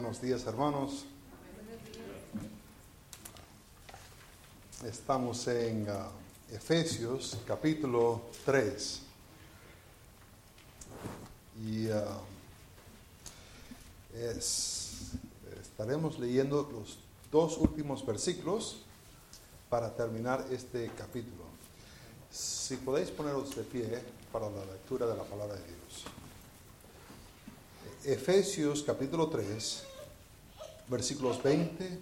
Buenos días hermanos. Estamos en uh, Efesios capítulo 3. Y uh, es, estaremos leyendo los dos últimos versículos para terminar este capítulo. Si podéis poneros de pie para la lectura de la palabra de Dios. Efesios capítulo 3, versículos 20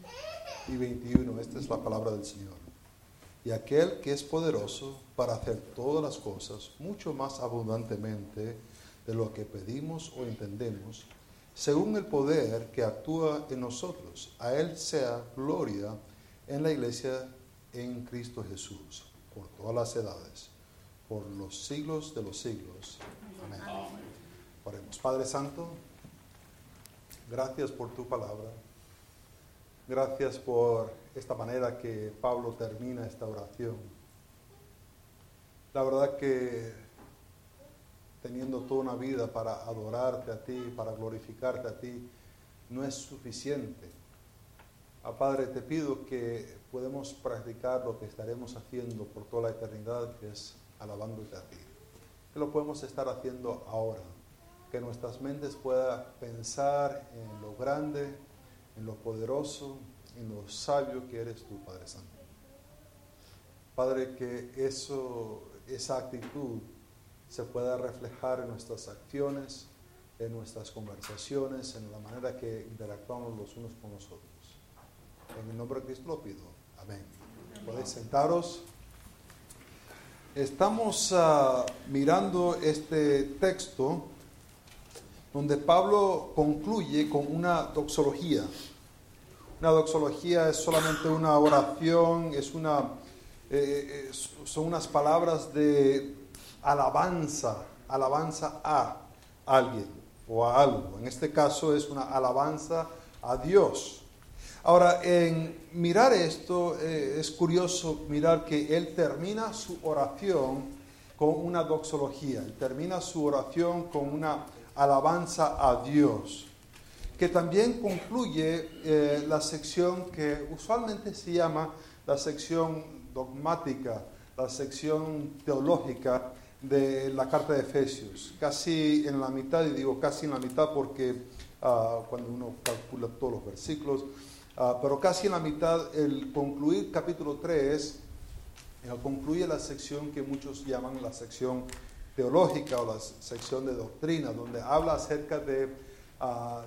y 21. Esta es la palabra del Señor. Y aquel que es poderoso para hacer todas las cosas mucho más abundantemente de lo que pedimos o entendemos, según el poder que actúa en nosotros. A Él sea gloria en la iglesia en Cristo Jesús, por todas las edades, por los siglos de los siglos. Amén. Oremos. Padre Santo, gracias por tu palabra. Gracias por esta manera que Pablo termina esta oración. La verdad que teniendo toda una vida para adorarte a ti, para glorificarte a ti, no es suficiente. A Padre, te pido que podemos practicar lo que estaremos haciendo por toda la eternidad, que es alabándote a ti. Que lo podemos estar haciendo ahora. Que nuestras mentes puedan pensar en lo grande, en lo poderoso, en lo sabio que eres tú, Padre Santo. Padre, que esa actitud se pueda reflejar en nuestras acciones, en nuestras conversaciones, en la manera que interactuamos los unos con los otros. En el nombre de Cristo lo pido. Amén. Podéis sentaros. Estamos uh, mirando este texto donde Pablo concluye con una doxología. Una doxología es solamente una oración, es una, eh, son unas palabras de alabanza, alabanza a alguien o a algo. En este caso es una alabanza a Dios. Ahora, en mirar esto, eh, es curioso mirar que él termina su oración con una doxología, termina su oración con una alabanza a Dios, que también concluye eh, la sección que usualmente se llama la sección dogmática, la sección teológica de la carta de Efesios, casi en la mitad, y digo casi en la mitad porque uh, cuando uno calcula todos los versículos, Uh, pero casi en la mitad, el concluir capítulo 3, eh, concluye la sección que muchos llaman la sección teológica o la sección de doctrina, donde habla acerca de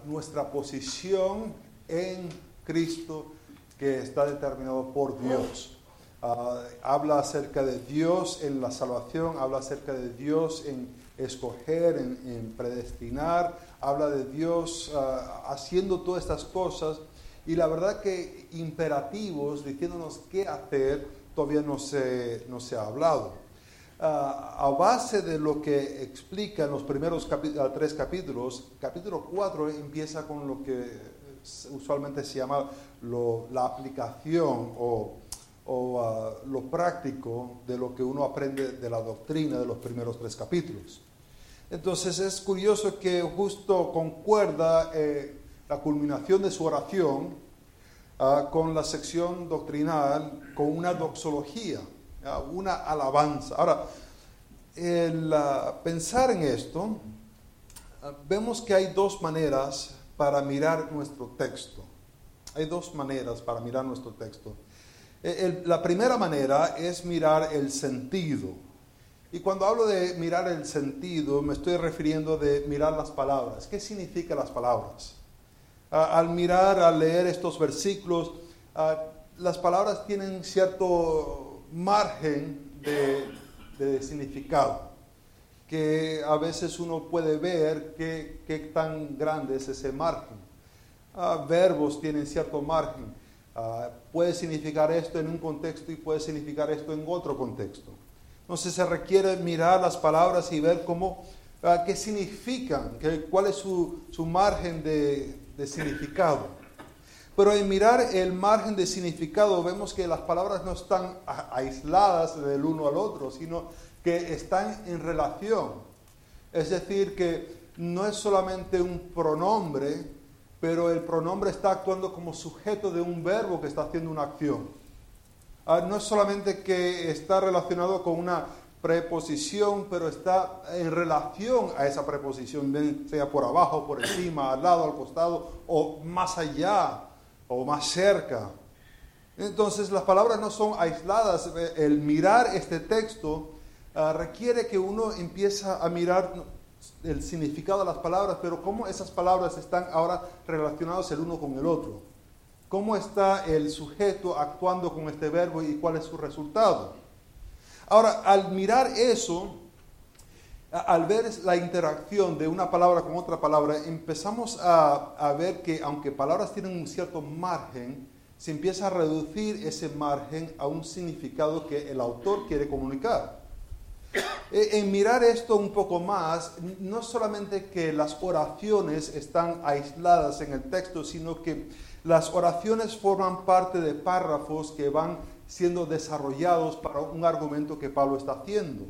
nuestra posición en Cristo que está determinado por Dios. Uh, habla acerca de Dios en la salvación, habla acerca de Dios en escoger, en, predestinar, habla de Dios haciendo todas estas cosas y la verdad que imperativos diciéndonos qué hacer todavía no se, no se ha hablado. Uh, a base de lo que explica en los primeros tres capítulos, capítulo 4 empieza con lo que usualmente se llama la aplicación o, o uh, lo práctico de lo que uno aprende de la doctrina de los primeros tres capítulos. Entonces es curioso que justo concuerda eh, la culminación de su oración con la sección doctrinal, con una doxología, una alabanza. Ahora, uh, pensar en esto, vemos que hay dos maneras para mirar nuestro texto. Hay dos maneras para mirar nuestro texto. El, la primera manera es mirar el sentido. Y cuando hablo de mirar el sentido, me estoy refiriendo de mirar las palabras. ¿Qué significan las palabras? al mirar, al leer estos versículos, las palabras tienen cierto margen de, significado, que a veces uno puede ver qué, qué tan grande es ese margen. verbos tienen cierto margen. puede significar esto en un contexto y puede significar esto en otro contexto. Entonces se requiere mirar las palabras y ver cómo, qué significan, qué, cuál es su, su margen de, de significado. Pero en mirar el margen de significado vemos que las palabras no están aisladas del uno al otro, sino que están en relación. Es decir, que no es solamente un pronombre pero el pronombre está actuando como sujeto de un verbo que está haciendo una acción. Ah, no es solamente que está relacionado con una preposición, pero está en relación a esa preposición, sea por abajo, por encima, al lado, al costado, o más allá, o más cerca. Entonces las palabras no son aisladas. El mirar este texto ah, requiere que uno empiece a mirar el significado de las palabras, pero cómo esas palabras están ahora relacionadas el uno con el otro. ¿Cómo está el sujeto actuando con este verbo y cuál es su resultado? Ahora, al mirar eso, al ver la interacción de una palabra con otra palabra, empezamos a, ver que aunque palabras tienen un cierto margen, se empieza a reducir ese margen a un significado que el autor quiere comunicar. Eh, en mirar esto un poco más, no solamente que las oraciones están aisladas en el texto, sino que las oraciones forman parte de párrafos que van siendo desarrollados para un argumento que Pablo está haciendo.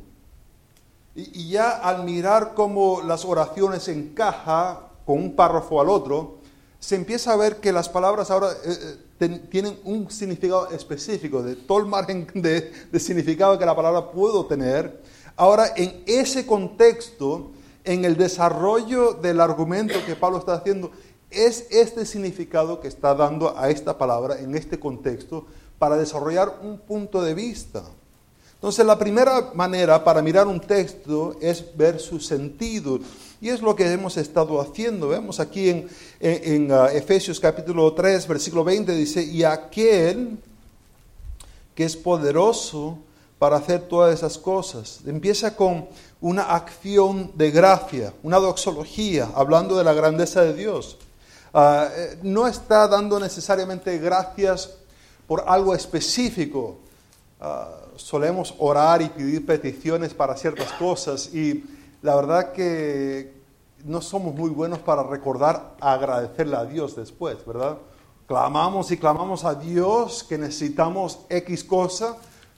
Y, ya al mirar cómo las oraciones encajan con un párrafo al otro, se empieza a ver que las palabras ahora eh, eh, tienen un significado específico, de todo el margen de, de significado que la palabra puede tener, Ahora, en ese contexto, en el desarrollo del argumento que Pablo está haciendo, es este significado que está dando a esta palabra en este contexto para desarrollar un punto de vista. Entonces, la primera manera para mirar un texto es ver su sentido. Y es lo que hemos estado haciendo. Vemos aquí en, uh, Efesios capítulo 3, versículo 20, dice, y aquel que es poderoso para hacer todas esas cosas. Empieza con una acción de gracia, una doxología, hablando de la grandeza de Dios. Ah, eh, no está dando necesariamente gracias por algo específico. Ah, solemos orar y pedir peticiones para ciertas cosas y la verdad que no somos muy buenos para recordar agradecerle a Dios después, ¿verdad? Clamamos y clamamos a Dios que necesitamos X cosa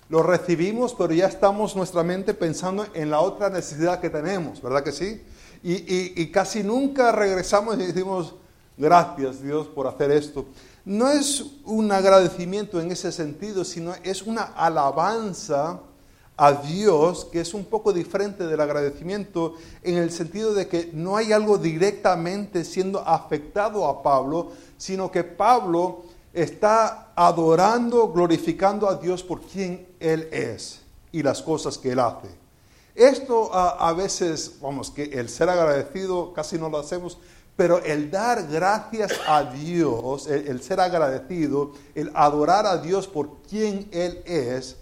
lo recibimos, pero ya estamos nuestra mente pensando en la otra necesidad que tenemos, ¿verdad que sí? Y, casi nunca regresamos y decimos, gracias Dios por hacer esto. No es un agradecimiento en ese sentido, sino es una alabanza a Dios que es un poco diferente del agradecimiento en el sentido de que no hay algo directamente siendo afectado a Pablo, sino que Pablo está adorando, glorificando a Dios por quien Él es y las cosas que Él hace. Esto a, veces, vamos, que el ser agradecido casi no lo hacemos, pero el dar gracias a Dios, el, ser agradecido, el adorar a Dios por quien Él es,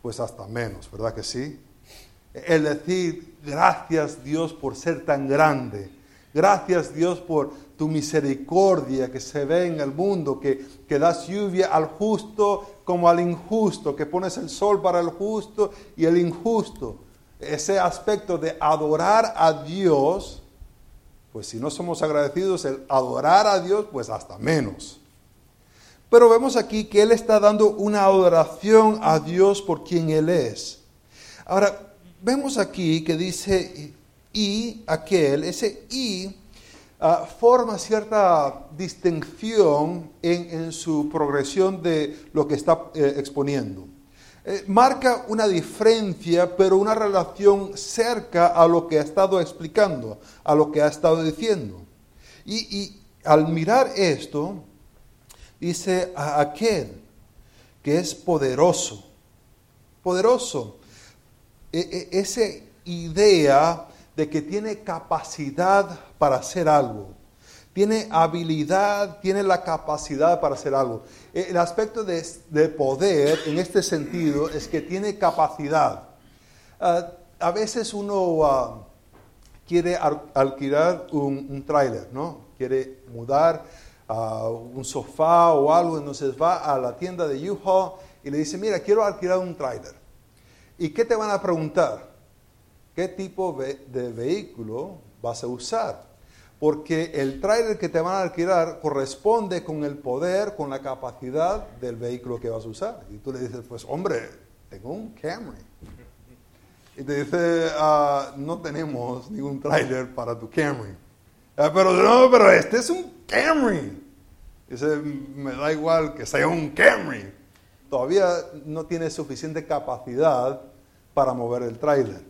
pues hasta menos, ¿verdad que sí? El decir gracias Dios por ser tan grande, gracias Dios por tu misericordia que se ve en el mundo, que, que das lluvia al justo como al injusto, que pones el sol para el justo y el injusto. Ese aspecto de adorar a Dios, pues si no somos agradecidos, el adorar a Dios, pues hasta menos. Pero vemos aquí que Él está dando una adoración a Dios por quien Él es. Ahora, vemos aquí que dice y aquel, ese y Ah, forma cierta distinción en, su progresión de lo que está eh, exponiendo. Eh, marca una diferencia, pero una relación cerca a lo que ha estado explicando, a lo que ha estado diciendo. Y, al mirar esto, dice a aquel que es poderoso, poderoso, e, e, esa idea de que tiene capacidad para hacer algo. Tiene habilidad, tiene la capacidad para hacer algo. El aspecto de, poder en este sentido es que tiene capacidad. Ah, a veces uno ah, quiere alquilar un, un tráiler, ¿no? Quiere mudar a un sofá o algo, entonces va a la tienda de U-Haul y le dice, mira, quiero alquilar un tráiler. ¿Y qué te van a preguntar? qué tipo de vehículo vas a usar. Porque el trailer que te van a alquilar corresponde con el poder, con la capacidad del vehículo que vas a usar. Y tú le dices, pues hombre, tengo un Camry. Y te dice, ah, no tenemos ningún trailer para tu Camry. Ah, pero no, pero este es un Camry. Dice, me da igual que sea un Camry. Todavía no tiene suficiente capacidad para mover el tráiler.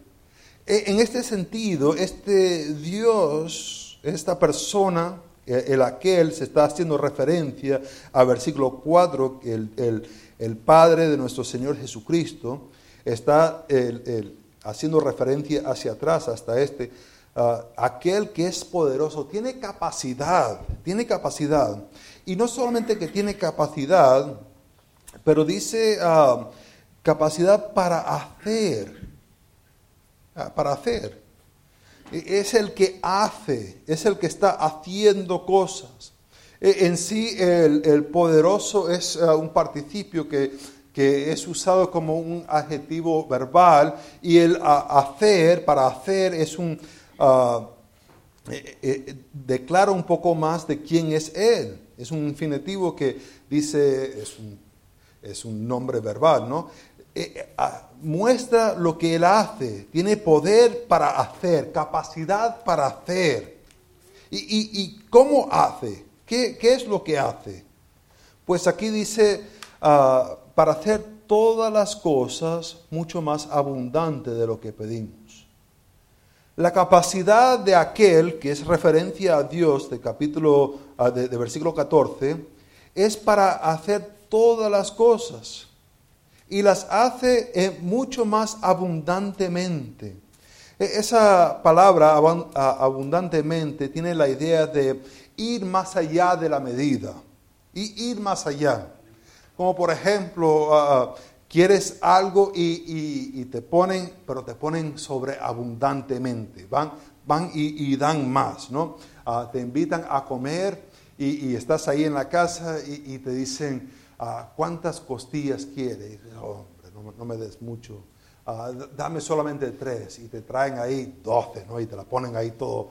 E, en este sentido, este Dios, esta persona, el aquel, se está haciendo referencia al versículo 4, el, el, el Padre de nuestro Señor Jesucristo, está haciendo referencia hacia atrás hasta este. Ah, aquel que es poderoso tiene capacidad, tiene capacidad. Y no solamente que tiene capacidad, pero dice ah, capacidad para hacer, ah, para hacer. E, es el que hace, es el que está haciendo cosas. E, en sí el, poderoso es un participio que, que, es usado como un adjetivo verbal y el hacer, para hacer, es un uh, declara un poco más de quién es Él. Es un infinitivo que dice, es un, es un nombre verbal, ¿no? Muestra lo que Él hace, tiene poder para hacer, capacidad para hacer. ¿Y, cómo hace? ¿Qué, es lo que hace? Pues aquí dice, para hacer todas las cosas mucho más abundante de lo que pedimos. La capacidad de aquel, que es referencia a Dios de capítulo, ah, de, versículo 14, es para hacer todas las cosas y las hace eh, mucho más abundantemente. E, esa palabra abundantemente tiene la idea de ir más allá de la medida y ir más allá. Como por ejemplo, quieres algo y, te ponen, pero te ponen sobreabundantemente, van, van y, dan más, ¿no? Ah, te invitan a comer y, estás ahí en la casa y, te dicen, ah, ¿cuántas costillas quieres? Oh, hombre, no, me des mucho, ah, dame solamente tres y te traen ahí doce, ¿no? Y te la ponen ahí todo.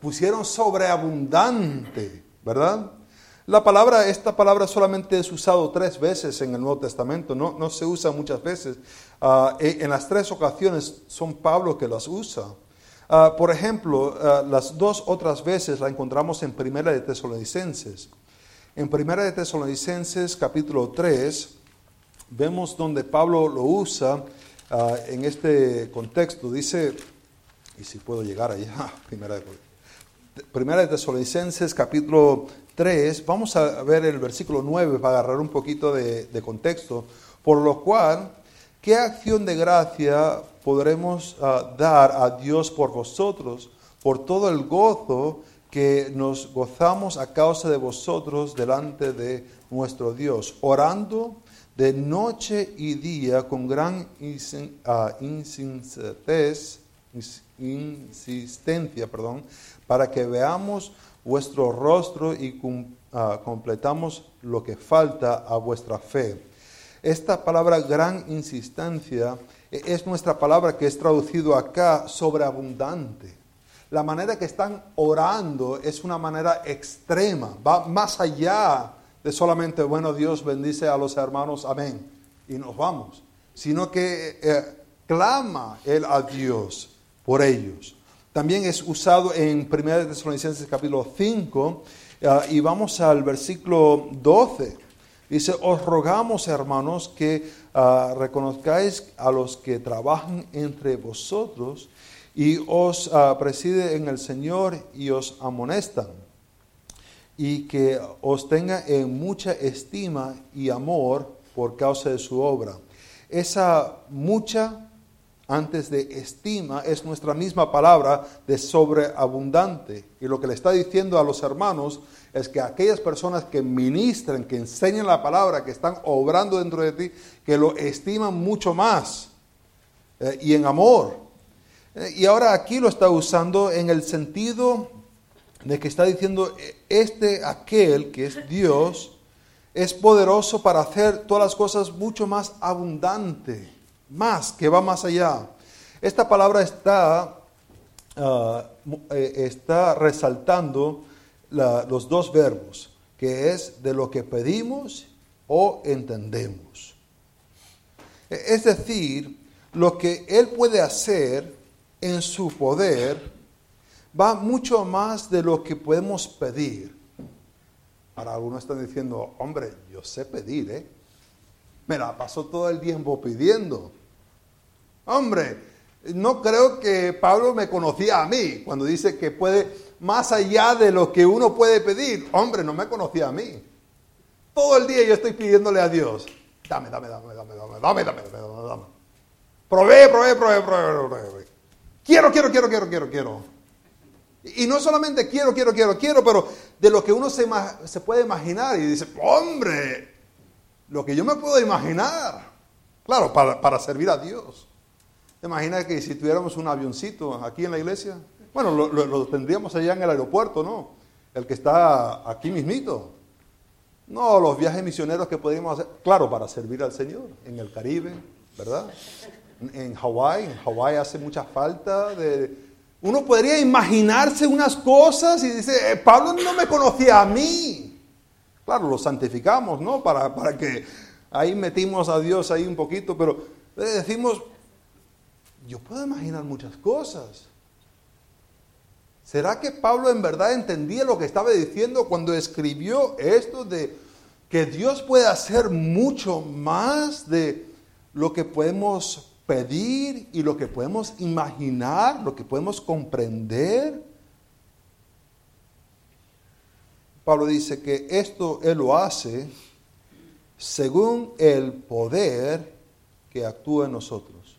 pusieron sobreabundante, ¿verdad? La palabra, esta palabra solamente es usado tres veces en el Nuevo Testamento, no, no se usa muchas veces. Ah, e, en las tres ocasiones son Pablo que las usa. Ah, por ejemplo, ah, las dos otras veces la encontramos en Primera de Tesalonicenses. En Primera de Tesalonicenses capítulo 3 vemos donde Pablo lo usa en este contexto. Dice, y si puedo llegar allá, Primera de, primera de Tesalonicenses capítulo 3, vamos a ver el versículo 9 para agarrar un poquito de, contexto, por lo cual, ¿qué acción de gracia podremos ah, dar a Dios por vosotros, por todo el gozo que nos gozamos a causa de vosotros delante de nuestro Dios, orando de noche y día con gran ah, insistencia, perdón, para que veamos vuestro rostro y ah, completamos lo que falta a vuestra fe. Esta palabra gran insistencia e, es nuestra palabra que es traducido acá sobreabundante. La manera que están orando es una manera extrema, va más allá de solamente, bueno, Dios bendice a los hermanos, amén, y nos vamos, sino que eh, clama él a Dios por ellos. También es usado en 1 Tesalonicenses capítulo 5 ah, y vamos al versículo 12. Dice, os rogamos hermanos que ah, reconozcáis a los que trabajan entre vosotros y os uh, preside en el Señor y os amonestan y que os tenga en mucha estima y amor por causa de su obra. Esa mucha antes de estima es nuestra misma palabra de sobreabundante. Y lo que le está diciendo a los hermanos es que aquellas personas que ministran, que enseñan la palabra, que están obrando dentro de ti, que lo estiman mucho más eh, y en amor. Eh, y ahora aquí lo está usando en el sentido de que está diciendo, este, aquel que es Dios, es poderoso para hacer todas las cosas mucho más abundante más, que va más allá. Esta palabra está, ah, eh, está resaltando los dos verbos, que es de lo que pedimos o entendemos. E, es decir, lo que Él puede hacer en su poder va mucho más de lo que podemos pedir. Ahora algunos están diciendo, hombre, yo sé pedir, ¿eh? Me la paso todo el tiempo pidiendo. Hombre, no creo que Pablo me conocía a mí cuando dice que puede, más allá de lo que uno puede pedir. Hombre, no me conocía a mí. Todo el día yo estoy pidiéndole a Dios. Dame, dame, dame, dame, dame, dame, dame, dame, dame. Provee, provee, provee, provee, provee. Quiero, quiero, quiero, quiero, quiero, quiero. Y no solamente quiero, quiero, quiero, quiero, pero de lo que uno se, se puede imaginar y dice, hombre, lo que yo me puedo imaginar. Claro, para, para servir a Dios. Imagina que si tuviéramos un avioncito aquí en la iglesia, bueno, lo, lo, tendríamos allá en el aeropuerto, ¿no? El que está aquí mismito. No, los viajes misioneros que podríamos hacer, claro, para servir al Señor, en el Caribe, ¿verdad? En Hawái, en Hawái hace mucha falta de, uno podría imaginarse unas cosas y dice, eh, Pablo no me conocía a mí. Claro, lo santificamos, ¿no? Para, para que ahí metimos a Dios ahí un poquito, pero decimos, yo puedo imaginar muchas cosas. ¿Será que Pablo en verdad entendía lo que estaba diciendo cuando escribió esto de que Dios puede hacer mucho más de lo que podemos pedir y lo que podemos imaginar, lo que podemos comprender. Pablo dice que esto él lo hace según el poder que actúa en nosotros.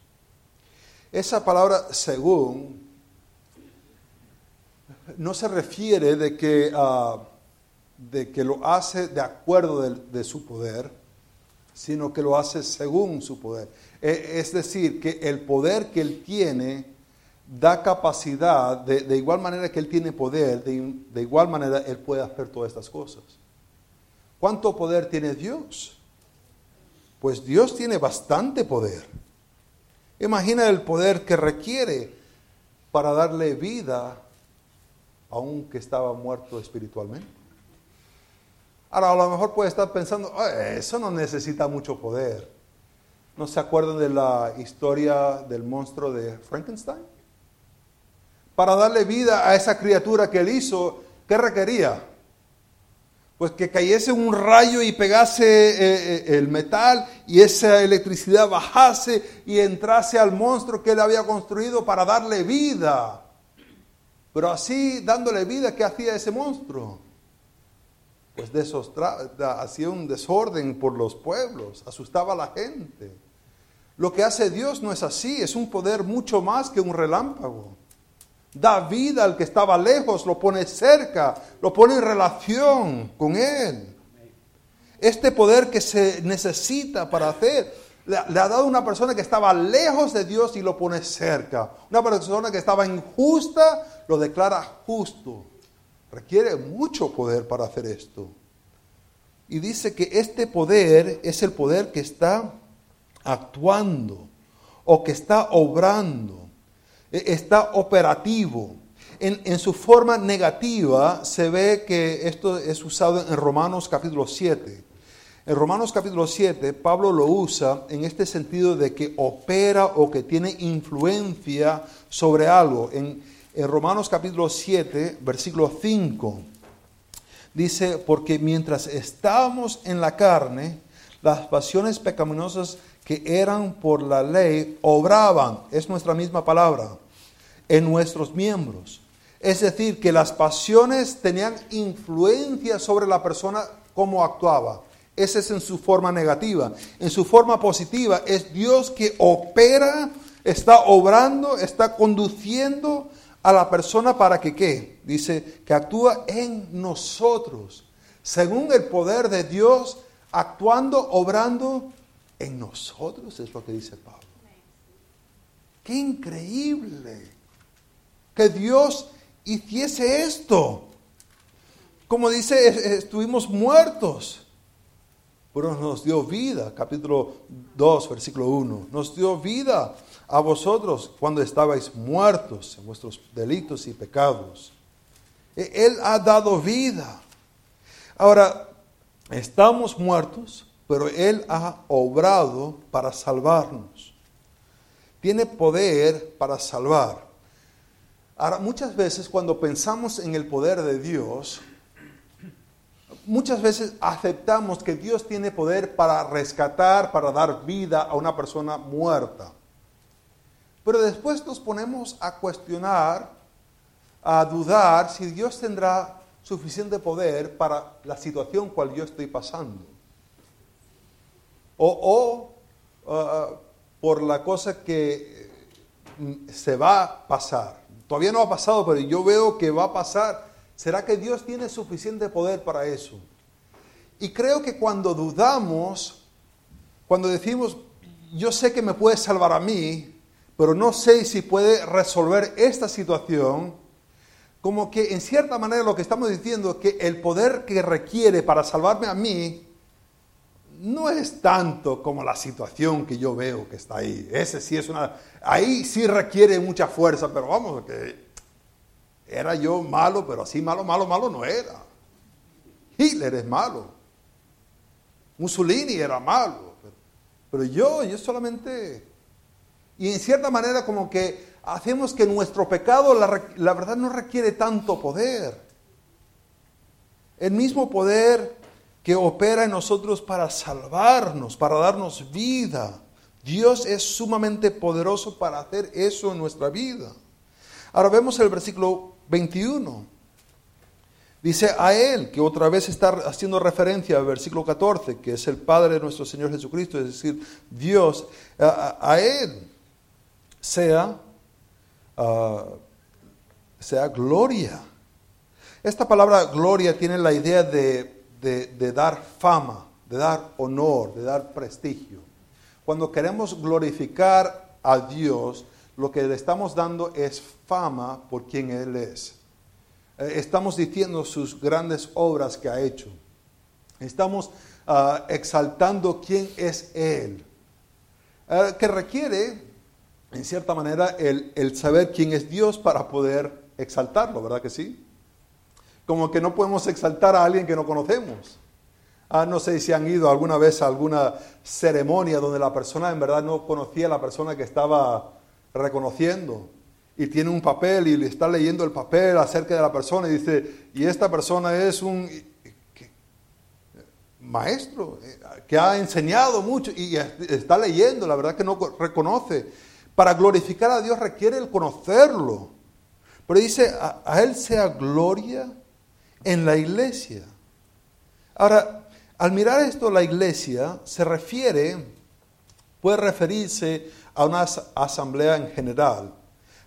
Esa palabra según no se refiere de que, ah, de que lo hace de acuerdo de su poder, sino que lo hace según su poder. E, es decir, que el poder que Él tiene da capacidad, de, igual manera que Él tiene poder, de, igual manera Él puede hacer todas estas cosas. ¿Cuánto poder tiene Dios? Pues Dios tiene bastante poder. Imagina el poder que requiere para darle vida a un que estaba muerto espiritualmente. Ahora, a lo mejor puede estar pensando, eso no necesita mucho poder. ¿No se acuerdan de la historia del monstruo de Frankenstein? Para darle vida a esa criatura que él hizo, ¿qué requería? Pues que cayese un rayo y pegase eh, eh, el metal y esa electricidad bajase y entrase al monstruo que él había construido para darle vida. Pero así, dándole vida, ¿qué hacía ese monstruo? Pues hacía un desorden por los pueblos, asustaba a la gente. Lo que hace Dios no es así, es un poder mucho más que un relámpago. Da vida al que estaba lejos, lo pone cerca, lo pone en relación con Él. Este poder que se necesita para hacer, le, ha dado a una persona que estaba lejos de Dios y lo pone cerca. Una persona que estaba injusta, lo declara justo. Requiere mucho poder para hacer esto. Y dice que este poder es el poder que está actuando o que está obrando, e, está operativo. En, su forma negativa se ve que esto es usado en Romanos capítulo 7. En Romanos capítulo 7, Pablo lo usa en este sentido de que opera o que tiene influencia sobre algo. En, en Romanos capítulo 7, versículo 5, dice, porque mientras estábamos en la carne, las pasiones pecaminosas que eran por la ley obraban, es nuestra misma palabra, en nuestros miembros. Es decir, que las pasiones tenían influencia sobre la persona como actuaba. Ese es en su forma negativa. En su forma positiva es Dios que opera, está obrando, está conduciendo a la persona para que qué? Dice que actúa en nosotros, según el poder de Dios, actuando, obrando en nosotros, es lo que dice Pablo. Qué increíble que Dios hiciese esto. Como dice, estuvimos muertos, pero nos dio vida, capítulo 2, versículo 1. Nos dio vida a vosotros cuando estabais muertos en vuestros delitos y pecados. E, Él ha dado vida. Ahora, estamos muertos, pero Él ha obrado para salvarnos. Tiene poder para salvar. Ahora, muchas veces cuando pensamos en el poder de Dios, muchas veces aceptamos que Dios tiene poder para rescatar, para dar vida a una persona muerta. Pero después nos ponemos a cuestionar, a dudar si Dios tendrá suficiente poder para la situación cual yo estoy pasando. O, uh, por la cosa que mm, se va a pasar. Todavía no ha pasado, pero yo veo que va a pasar. ¿Será que Dios tiene suficiente poder para eso? Y creo que cuando dudamos, cuando decimos, yo sé que me puede salvar a mí, pero no sé si puede resolver esta situación, como que en cierta manera lo que estamos diciendo es que el poder que requiere para salvarme a mí no es tanto como la situación que yo veo que está ahí. Ese sí es una... Ahí sí requiere mucha fuerza, pero vamos, que era yo malo, pero así malo, malo, malo no era. Hitler es malo. Mussolini era malo. Pero yo, yo solamente... Y en cierta manera como que hacemos que nuestro pecado, la, verdad, no requiere tanto poder. El mismo poder que opera en nosotros para salvarnos, para darnos vida. Dios es sumamente poderoso para hacer eso en nuestra vida. Ahora vemos el versículo 21. Dice a Él, que otra vez está haciendo referencia al versículo 14, que es el Padre de nuestro Señor Jesucristo, es decir, Dios, a, Él sea Ah, sea gloria. Esta palabra gloria tiene la idea de, dar fama, de dar honor, de dar prestigio. Cuando queremos glorificar a Dios, lo que le estamos dando es fama por quien Él es. Eh, estamos diciendo sus grandes obras que ha hecho. Estamos ah, exaltando quién es Él. Eh, que requiere en cierta manera, el, saber quién es Dios para poder exaltarlo, ¿verdad que sí? Como que no podemos exaltar a alguien que no conocemos. Ah, no sé si han ido alguna vez a alguna ceremonia donde la persona en verdad no conocía a la persona que estaba reconociendo y tiene un papel y le está leyendo el papel acerca de la persona y dice, y esta persona es un maestro eh, que ha enseñado mucho y está leyendo, la verdad que no reconoce. Para glorificar a Dios requiere el conocerlo. Pero dice, a, Él sea gloria en la iglesia. Ahora, al mirar esto, la iglesia se refiere, puede referirse a una asamblea en general,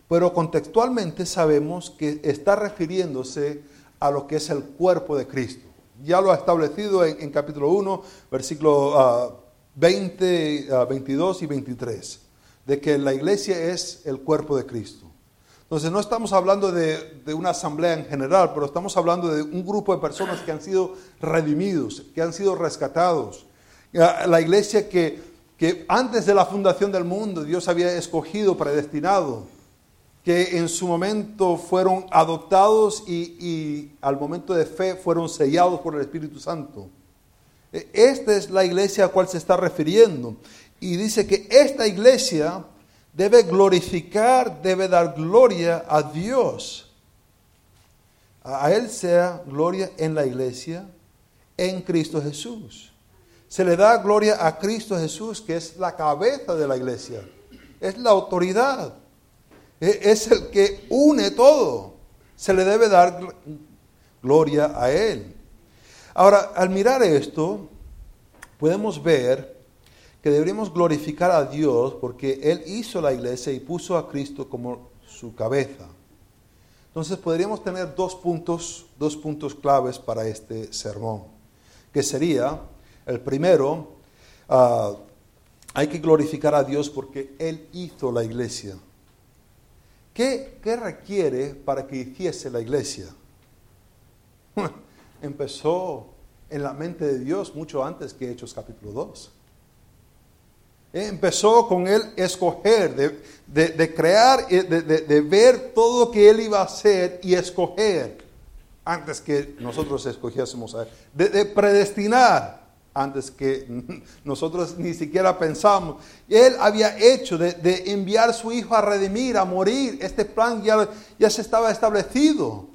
pero contextualmente sabemos que está refiriéndose a lo que es el cuerpo de Cristo. Ya lo ha establecido en, capítulo 1, versículo 20, ah, 22 ah, y 23 de que la iglesia es el cuerpo de Cristo. Entonces no estamos hablando de, una asamblea en general, pero estamos hablando de un grupo de personas que han sido redimidos, que han sido rescatados. La iglesia que, que antes de la fundación del mundo Dios había escogido, predestinado, que en su momento fueron adoptados y, y al momento de fe fueron sellados por el Espíritu Santo. E, esta es la iglesia a cual se está refiriendo. Y dice que esta iglesia debe glorificar, debe dar gloria a Dios. A Él sea gloria en la iglesia, en Cristo Jesús. Se le da gloria a Cristo Jesús, que es la cabeza de la iglesia. Es la autoridad. E, es el que une todo. Se le debe dar gloria a Él. Ahora, al mirar esto, podemos ver que deberíamos glorificar a Dios porque Él hizo la iglesia y puso a Cristo como su cabeza. Entonces podríamos tener dos puntos, dos puntos claves para este sermón, que sería, el primero, ah, hay que glorificar a Dios porque Él hizo la iglesia. ¿Qué, ¿Qué requiere para que hiciese la iglesia? Empezó en la mente de Dios mucho antes que Hechos capítulo 2. Empezó con él escoger, de, crear, de, de, ver todo lo que él iba a hacer y escoger antes que nosotros escogiésemos a él. De, predestinar antes que nosotros ni siquiera pensamos. Él había hecho de, enviar a su hijo a redimir, a morir. Este plan ya, ya se estaba establecido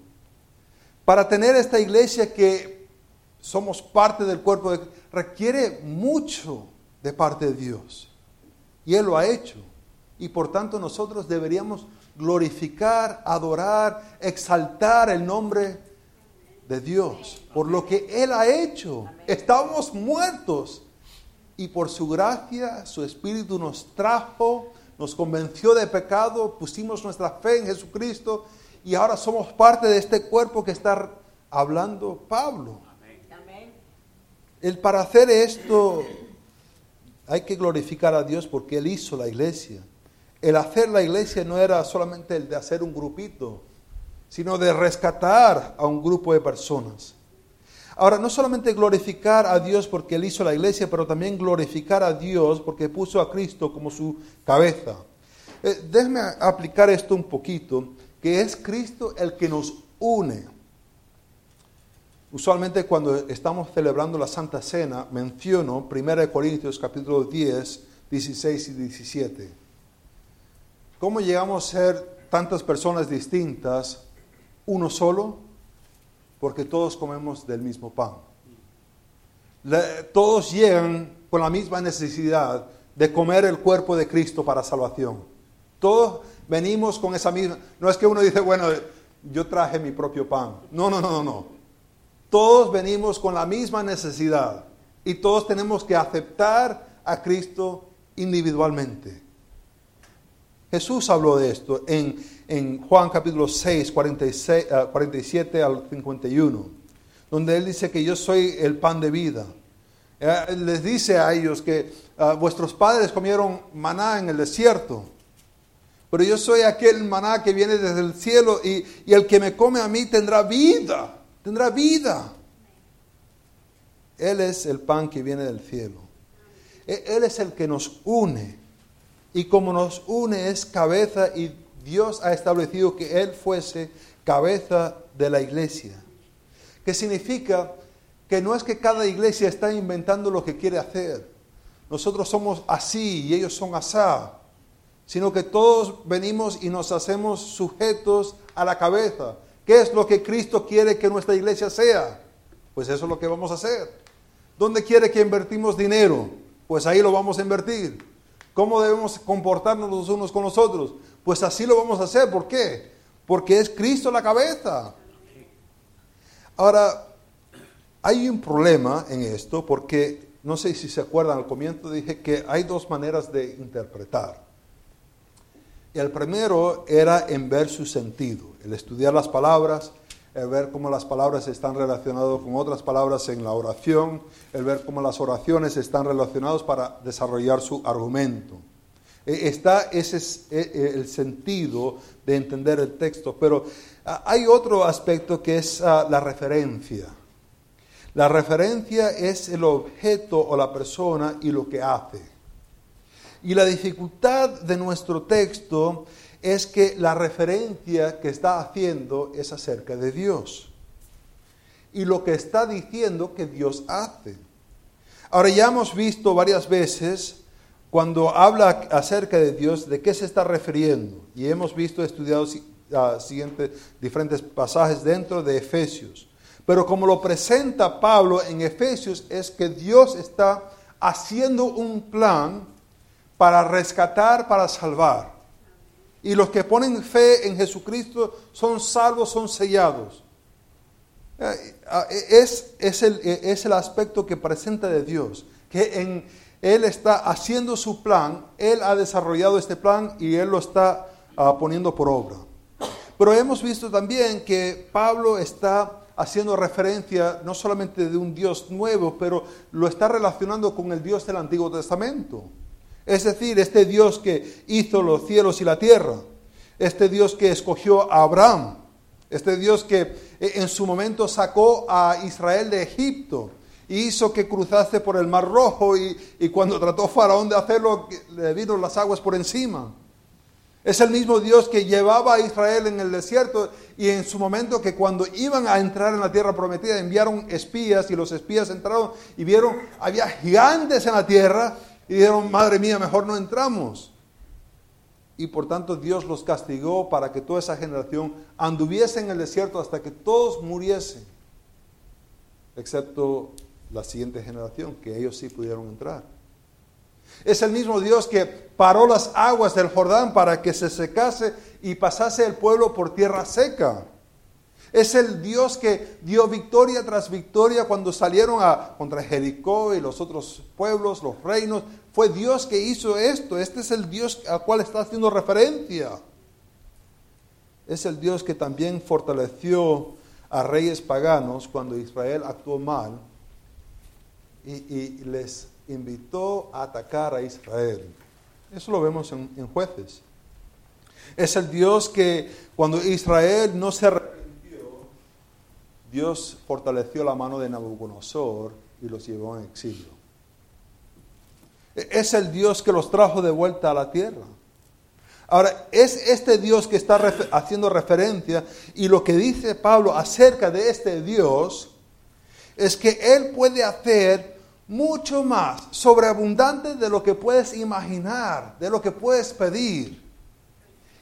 para tener esta iglesia que somos parte del cuerpo, de, requiere mucho de parte de Dios. Y Él lo ha hecho. Y por tanto nosotros deberíamos glorificar, adorar, exaltar el nombre de Dios por lo que Él ha hecho. Estábamos muertos y por su gracia, su Espíritu nos trajo, nos convenció de pecado, pusimos nuestra fe en Jesucristo y ahora somos parte de este cuerpo que está hablando Pablo. El para hacer esto hay que glorificar a Dios porque Él hizo la iglesia. El hacer la iglesia no era solamente el de hacer un grupito, sino de rescatar a un grupo de personas. Ahora, no solamente glorificar a Dios porque Él hizo la iglesia, pero también glorificar a Dios porque puso a Cristo como su cabeza. Eh, déjeme aplicar esto un poquito, que es Cristo el que nos une. Usualmente cuando estamos celebrando la Santa Cena, menciono 1 Corintios capítulo 10, 16 y 17. ¿Cómo llegamos a ser tantas personas distintas, uno solo? Porque todos comemos del mismo pan. todos llegan con la misma necesidad de comer el cuerpo de Cristo para salvación. Todos venimos con esa misma... No es que uno dice, bueno, yo traje mi propio pan. No, no, no, no, no. Todos venimos con la misma necesidad y todos tenemos que aceptar a Cristo individualmente. Jesús habló de esto en, Juan capítulo 6, 46, 47 al 51, donde Él dice que yo soy el pan de vida. Eh, les dice a ellos que ah, vuestros padres comieron maná en el desierto, pero yo soy aquel maná que viene desde el cielo y, y el que me come a mí tendrá vida tendrá vida. Él es el pan que viene del cielo. E-, Él es el que nos une. Y como nos une es cabeza y Dios ha establecido que Él fuese cabeza de la iglesia. Que significa que no es que cada iglesia está inventando lo que quiere hacer. Nosotros somos así y ellos son asá. Sino que todos venimos y nos hacemos sujetos a la cabeza. ¿Qué es lo que Cristo quiere que nuestra iglesia sea? Pues eso es lo que vamos a hacer. ¿Dónde quiere que invertimos dinero? Pues ahí lo vamos a invertir. ¿Cómo debemos comportarnos los unos con los otros? Pues así lo vamos a hacer. ¿Por qué? Porque es Cristo la cabeza. Ahora, hay un problema en esto porque, no sé si se acuerdan, al comienzo dije que hay dos maneras de interpretar. El primero era en ver su sentido, el estudiar las palabras, el ver cómo las palabras están relacionadas con otras palabras en la oración, el ver cómo las oraciones están relacionadas para desarrollar su argumento. E, está ese es e, e, el sentido de entender el texto, pero ah, hay otro aspecto que es ah, la referencia. La referencia es el objeto o la persona y lo que hace. Y la dificultad de nuestro texto es que la referencia que está haciendo es acerca de Dios. Y lo que está diciendo que Dios hace. Ahora ya hemos visto varias veces cuando habla acerca de Dios, de qué se está refiriendo. Y hemos visto, estudiado uh, siguientes, diferentes pasajes dentro de Efesios. Pero como lo presenta Pablo en Efesios, es que Dios está haciendo un plan para rescatar, para salvar. Y los que ponen fe en Jesucristo son salvos, son sellados. Eh, es, es, el, es el aspecto que presenta de Dios, que en, Él está haciendo su plan, Él ha desarrollado este plan y Él lo está ah, poniendo por obra. Pero hemos visto también que Pablo está haciendo referencia no solamente de un Dios nuevo, pero lo está relacionando con el Dios del Antiguo Testamento. Es decir, este Dios que hizo los cielos y la tierra, este Dios que escogió a Abraham, este Dios que eh, en su momento sacó a Israel de Egipto y hizo que cruzase por el Mar Rojo y, cuando trató Faraón de hacerlo, le vino las aguas por encima. Es el mismo Dios que llevaba a Israel en el desierto y en su momento que cuando iban a entrar en la tierra prometida enviaron espías y los espías entraron y vieron, había gigantes en la tierra y dijeron, madre mía, mejor no entramos. Y por tanto Dios los castigó para que toda esa generación anduviese en el desierto hasta que todos muriesen. excepto la siguiente generación, que ellos sí pudieron entrar. Es el mismo Dios que paró las aguas del Jordán para que se secase y pasase el pueblo por tierra seca. Es el Dios que dio victoria tras victoria cuando salieron contra Jericó y los otros pueblos, los reinos. Fue Dios que hizo esto. Este es el Dios al cual está haciendo referencia. Es el Dios que también fortaleció a reyes paganos cuando Israel actuó mal y, les invitó a atacar a Israel. Eso lo vemos en jueces. Es el Dios que cuando Israel no se Dios fortaleció la mano de Nabucodonosor y los llevó en exilio. Es el Dios que los trajo de vuelta a la tierra. Ahora, es este Dios que está haciendo referencia y lo que dice Pablo acerca de este Dios es que Él puede hacer mucho más sobreabundante de lo que puedes imaginar, de lo que puedes pedir.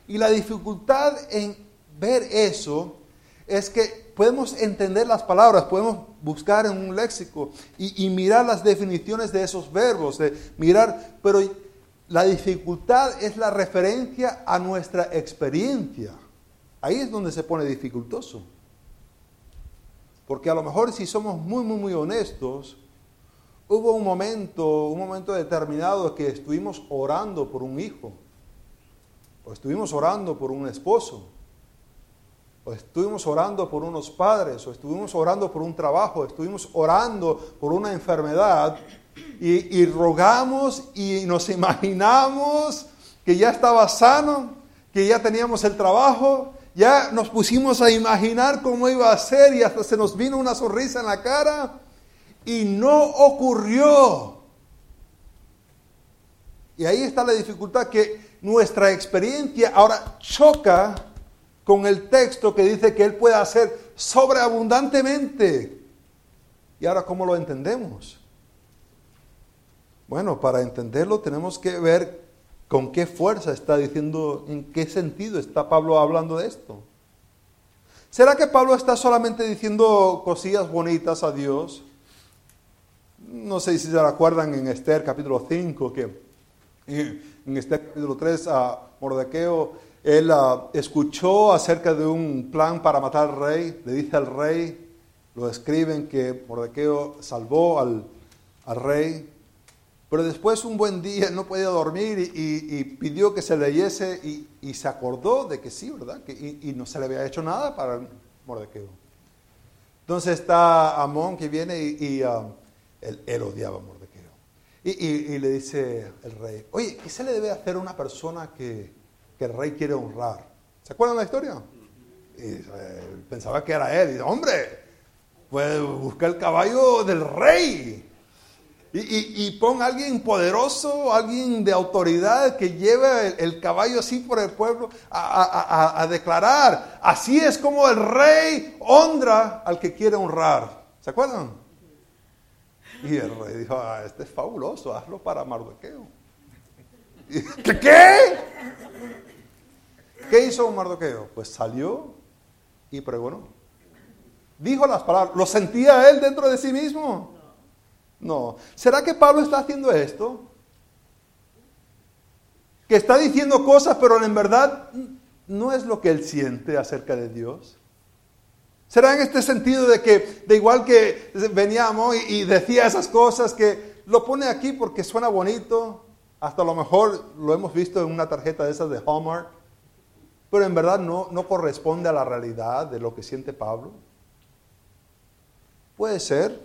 Y la dificultad en ver eso es que podemos entender las palabras, podemos buscar en un léxico y, mirar las definiciones de esos verbos, de mirar, pero la dificultad es la referencia a nuestra experiencia. Ahí es donde se pone dificultoso. Porque a lo mejor si somos muy, muy, muy honestos, hubo un momento, un momento determinado que estuvimos orando por un hijo, o estuvimos orando por un esposo, o estuvimos orando por unos padres, o estuvimos orando por un trabajo, estuvimos orando por una enfermedad y, rogamos y nos imaginamos que ya estaba sano, que ya teníamos el trabajo, ya nos pusimos a imaginar cómo iba a ser y hasta se nos vino una sonrisa en la cara y no ocurrió. Y ahí está la dificultad que nuestra experiencia ahora choca con el texto que dice que Él puede hacer sobreabundantemente. ¿Y ahora cómo lo entendemos? Bueno, para entenderlo tenemos que ver con qué fuerza está diciendo, en qué sentido está Pablo hablando de esto. ¿Será que Pablo está solamente diciendo cosillas bonitas a Dios? No sé si se acuerdan en Esther capítulo 5, que en Esther capítulo 3 a Mordequeo él ah, escuchó acerca de un plan para matar al rey, le dice al rey, lo escriben que Mordequeo salvó al, rey, pero después un buen día no podía dormir y, pidió que se leyese y, se acordó de que sí, ¿verdad? Y, no se le había hecho nada para Mordequeo. Entonces está Amón que viene y, ah, él, odiaba a Mordequeo. Y, le dice el rey, oye, ¿qué se le debe hacer a una persona que que el rey quiere honrar. ¿Se acuerdan la historia? Y, eh, pensaba que era él. Y hombre, pues busca el caballo del rey. Y, y, pon a alguien poderoso, alguien de autoridad que lleve el, caballo así por el pueblo a, declarar. Así es como el rey honra al que quiere honrar. ¿Se acuerdan? Y el rey dijo, ah, este es fabuloso, hazlo para Mardoqueo. ¿Qué? ¿Qué? ¿Qué hizo Mardoqueo? Pues salió y pregonó. Dijo las palabras. ¿Lo sentía él dentro de sí mismo? No. ¿Será que Pablo está haciendo esto? Que está diciendo cosas, pero en verdad no es lo que él siente acerca de Dios. ¿Será en este sentido de que, de igual que veníamos y, decía esas cosas, que lo pone aquí porque suena bonito? Hasta a lo mejor lo hemos visto en una tarjeta de esas de Hallmark pero en verdad no, no corresponde a la realidad de lo que siente Pablo. Puede ser.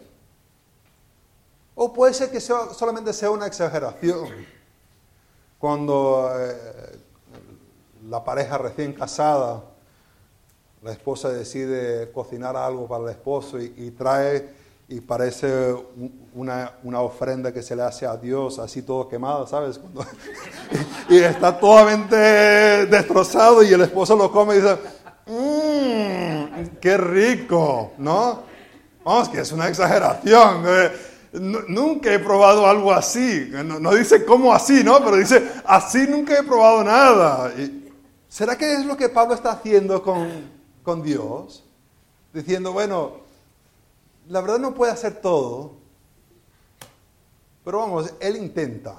O puede ser que solamente sea una exageración. Cuando eh, la pareja recién casada, la esposa decide cocinar algo para el esposo y trae y parece una, una, ofrenda que se le hace a Dios, así todo quemado, ¿sabes? y está totalmente destrozado y el esposo lo come y dice, mmm, qué rico, ¿no? Vamos, que es una exageración. Eh, nunca he probado algo así. No, dice cómo así, ¿no? Pero dice, así nunca he probado nada. ¿Será que es lo que Pablo está haciendo con, con Dios? Diciendo, bueno, la verdad no puede hacer todo, pero vamos, Él intenta.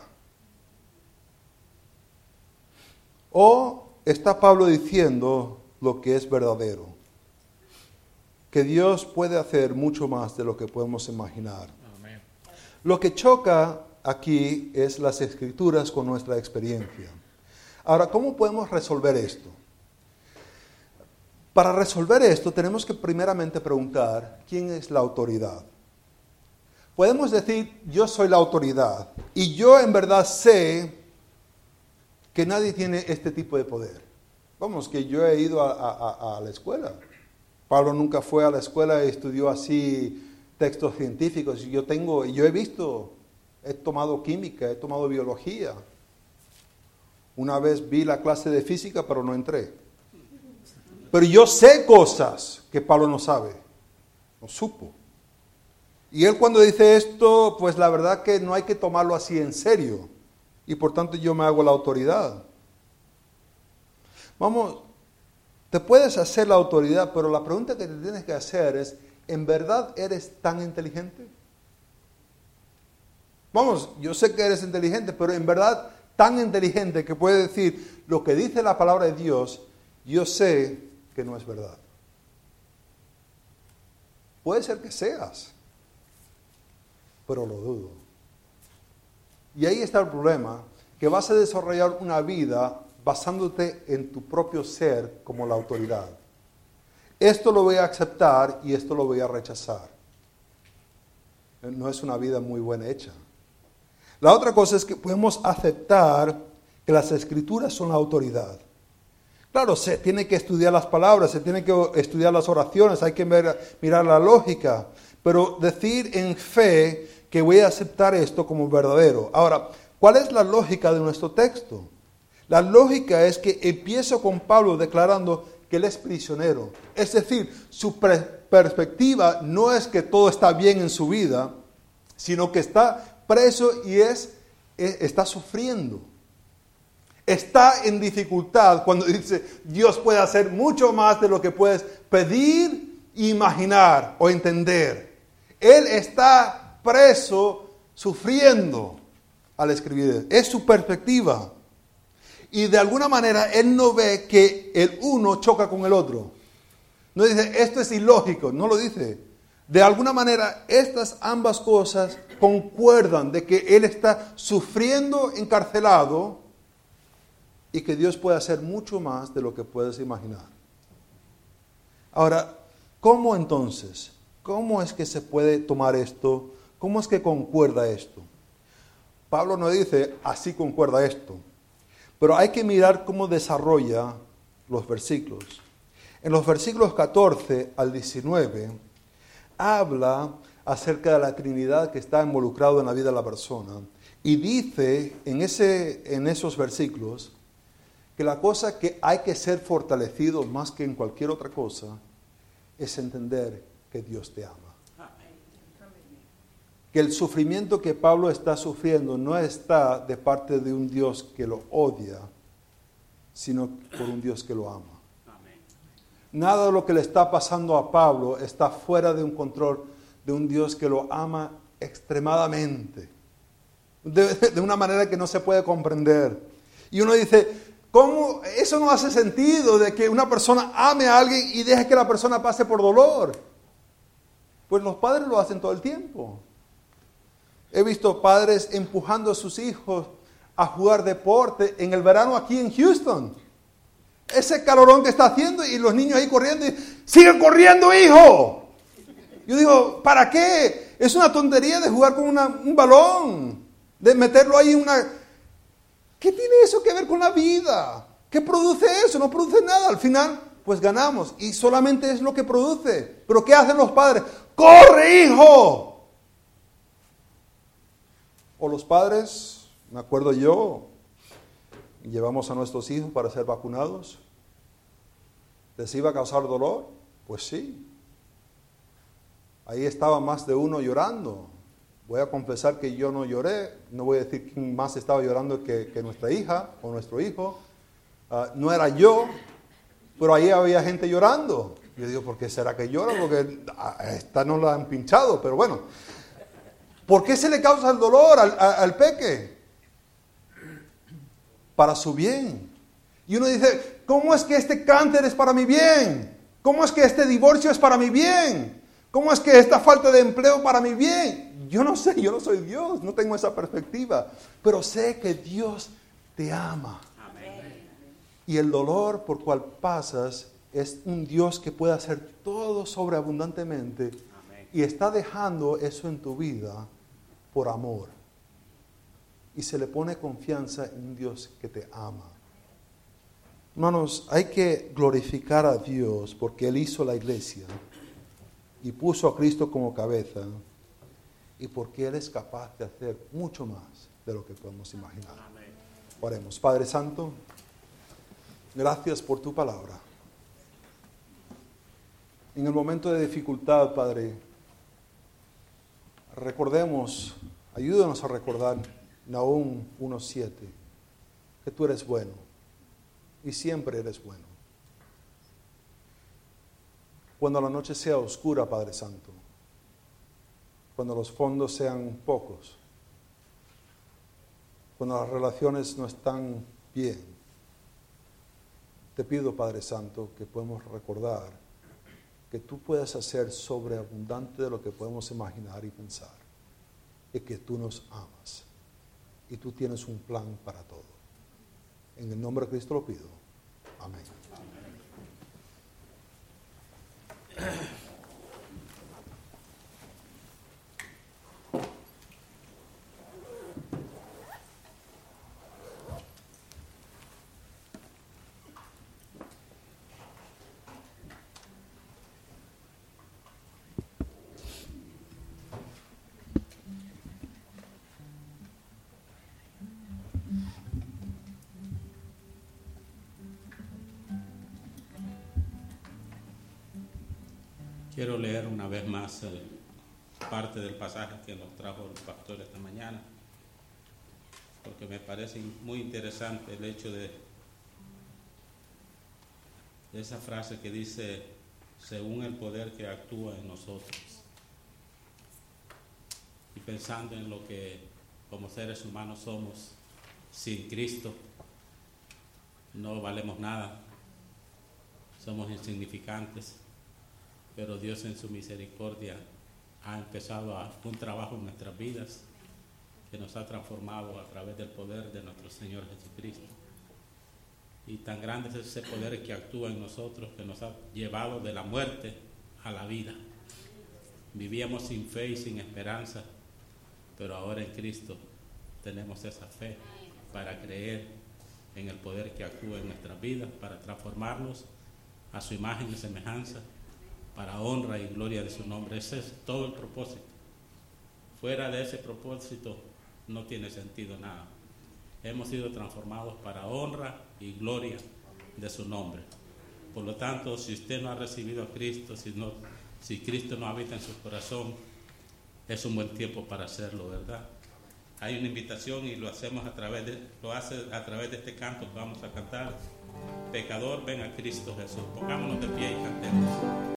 O está Pablo diciendo lo que es verdadero, que Dios puede hacer mucho más de lo que podemos imaginar. Lo que choca aquí es las escrituras con nuestra experiencia. Ahora, ¿cómo podemos resolver esto? Para resolver esto tenemos que primeramente preguntar quién es la autoridad. Podemos decir, yo soy la autoridad y yo en verdad sé que nadie tiene este tipo de poder. Vamos, que yo he ido a, la escuela. Pablo nunca fue a la escuela y estudió así textos científicos. Yo tengo, yo he visto, he tomado química, he tomado biología. Una vez vi la clase de física, pero no entré. Pero yo sé cosas que Pablo no sabe, no supo. Y él cuando dice esto, pues la verdad que no hay que tomarlo así en serio. Y por tanto yo me hago la autoridad. Vamos, te puedes hacer la autoridad, pero la pregunta que te tienes que hacer es, ¿en verdad eres tan inteligente? Vamos, yo sé que eres inteligente, pero en verdad tan inteligente que puede decir lo que dice la palabra de Dios, yo sé que no es verdad. Puede ser que seas, pero lo dudo. Y ahí está el problema, que vas a desarrollar una vida basándote en tu propio ser como la autoridad. Esto lo voy a aceptar y esto lo voy a rechazar. No es una vida muy buena hecha. La otra cosa es que podemos aceptar que las escrituras son la autoridad. Claro, se tiene que estudiar las palabras, se tiene que estudiar las oraciones, hay que mirar la lógica, pero decir en fe que voy a aceptar esto como verdadero. Ahora, ¿cuál es la lógica de nuestro texto? La lógica es que empiezo con Pablo declarando que él es prisionero. Es decir, su perspectiva no es que todo está bien en su vida, sino que está preso y es, está sufriendo está en dificultad cuando dice Dios puede hacer mucho más de lo que puedes pedir, imaginar o entender. Él está preso, sufriendo al escribir. Es su perspectiva. Y de alguna manera él no ve que el uno choca con el otro. No dice, esto es ilógico, no lo dice. De alguna manera estas ambas cosas concuerdan de que él está sufriendo encarcelado y que Dios puede hacer mucho más de lo que puedes imaginar. Ahora, ¿cómo entonces? ¿Cómo es que se puede tomar esto? ¿Cómo es que concuerda esto? Pablo no dice, así concuerda esto, pero hay que mirar cómo desarrolla los versículos. En los versículos 14 al 19 habla acerca de la Trinidad que está involucrado en la vida de la persona y dice en, ese, en esos versículos que la cosa que hay que ser fortalecido más que en cualquier otra cosa es entender que Dios te ama. Que el sufrimiento que Pablo está sufriendo no está de parte de un Dios que lo odia, sino por un Dios que lo ama. Nada de lo que le está pasando a Pablo está fuera de un control de un Dios que lo ama extremadamente, de, de una manera que no se puede comprender. Y uno dice, ¿Cómo? Eso no hace sentido de que una persona ame a alguien y deje que la persona pase por dolor. Pues los padres lo hacen todo el tiempo. He visto padres empujando a sus hijos a jugar deporte en el verano aquí en Houston. Ese calorón que está haciendo y los niños ahí corriendo y siguen corriendo, hijo. Yo digo, ¿para qué? Es una tontería de jugar con un balón, de meterlo ahí en una ¿Qué tiene eso que ver con la vida? ¿Qué produce eso? No produce nada. Al final, pues ganamos. Y solamente es lo que produce. Pero ¿qué hacen los padres? ¡Corre, hijo! O los padres, me acuerdo yo, llevamos a nuestros hijos para ser vacunados. ¿Les iba a causar dolor? Pues sí. Ahí estaba más de uno llorando. Voy a confesar que yo no lloré, no voy a decir quién más estaba llorando que, nuestra hija o nuestro hijo. Ah, no era yo, pero ahí había gente llorando. Yo digo, ¿por qué será que llora? Porque a esta no la han pinchado, pero bueno. ¿Por qué se le causa el dolor al, al peque? Para su bien. Y uno dice, ¿cómo es que este cáncer es para mi bien? ¿Cómo es que este divorcio es para mi bien? ¿Cómo es que esta falta de empleo para mi bien? Yo no sé, yo no soy Dios, no tengo esa perspectiva, pero sé que Dios te ama. Y el dolor por cual pasas es un Dios que puede hacer todo sobreabundantemente y está dejando eso en tu vida por amor. Y se le pone confianza en un Dios que te ama. Hermanos, hay que glorificar a Dios porque Él hizo la iglesia y puso a Cristo como cabeza y porque Él es capaz de hacer mucho más de lo que podemos imaginar. Oremos. Padre Santo, gracias por tu palabra. En el momento de dificultad, Padre, recordemos, ayúdanos a recordar Nahum 1.7, que tú eres bueno y siempre eres bueno. Cuando la noche sea oscura, Padre Santo, cuando los fondos sean pocos, cuando las relaciones no están bien, te pido, Padre Santo, que podemos recordar que tú puedes hacer sobreabundante de lo que podemos imaginar y pensar. Y que tú nos amas. Y tú tienes un plan para todo. En el nombre de Cristo lo pido. Amén. Amén. Una vez más parte del pasaje que nos trajo el pastor esta mañana, porque me parece muy interesante el hecho de esa frase que dice, según el poder que actúa en nosotros. Y pensando en lo que como seres humanos somos sin Cristo, no valemos nada, somos insignificantes pero Dios en su misericordia ha empezado a, un trabajo en nuestras vidas que nos ha transformado a través del poder de nuestro Señor Jesucristo. Y tan grande es ese poder que actúa en nosotros que nos ha llevado de la muerte a la vida. Vivíamos sin fe y sin esperanza, pero ahora en Cristo tenemos esa fe para creer en el poder que actúa en nuestras vidas, para transformarnos a su imagen y semejanza para honra y gloria de su nombre. Ese es todo el propósito. Fuera de ese propósito no tiene sentido nada. Hemos sido transformados para honra y gloria de su nombre. Por lo tanto, si usted no ha recibido a Cristo, si, Cristo no habita en su corazón, es un buen tiempo para hacerlo, ¿verdad? Hay una invitación y lo hacemos a través de, lo hace a través de este canto que vamos a cantar. Pecador, ven a Cristo Jesús. Pongámonos de pie y cantemos.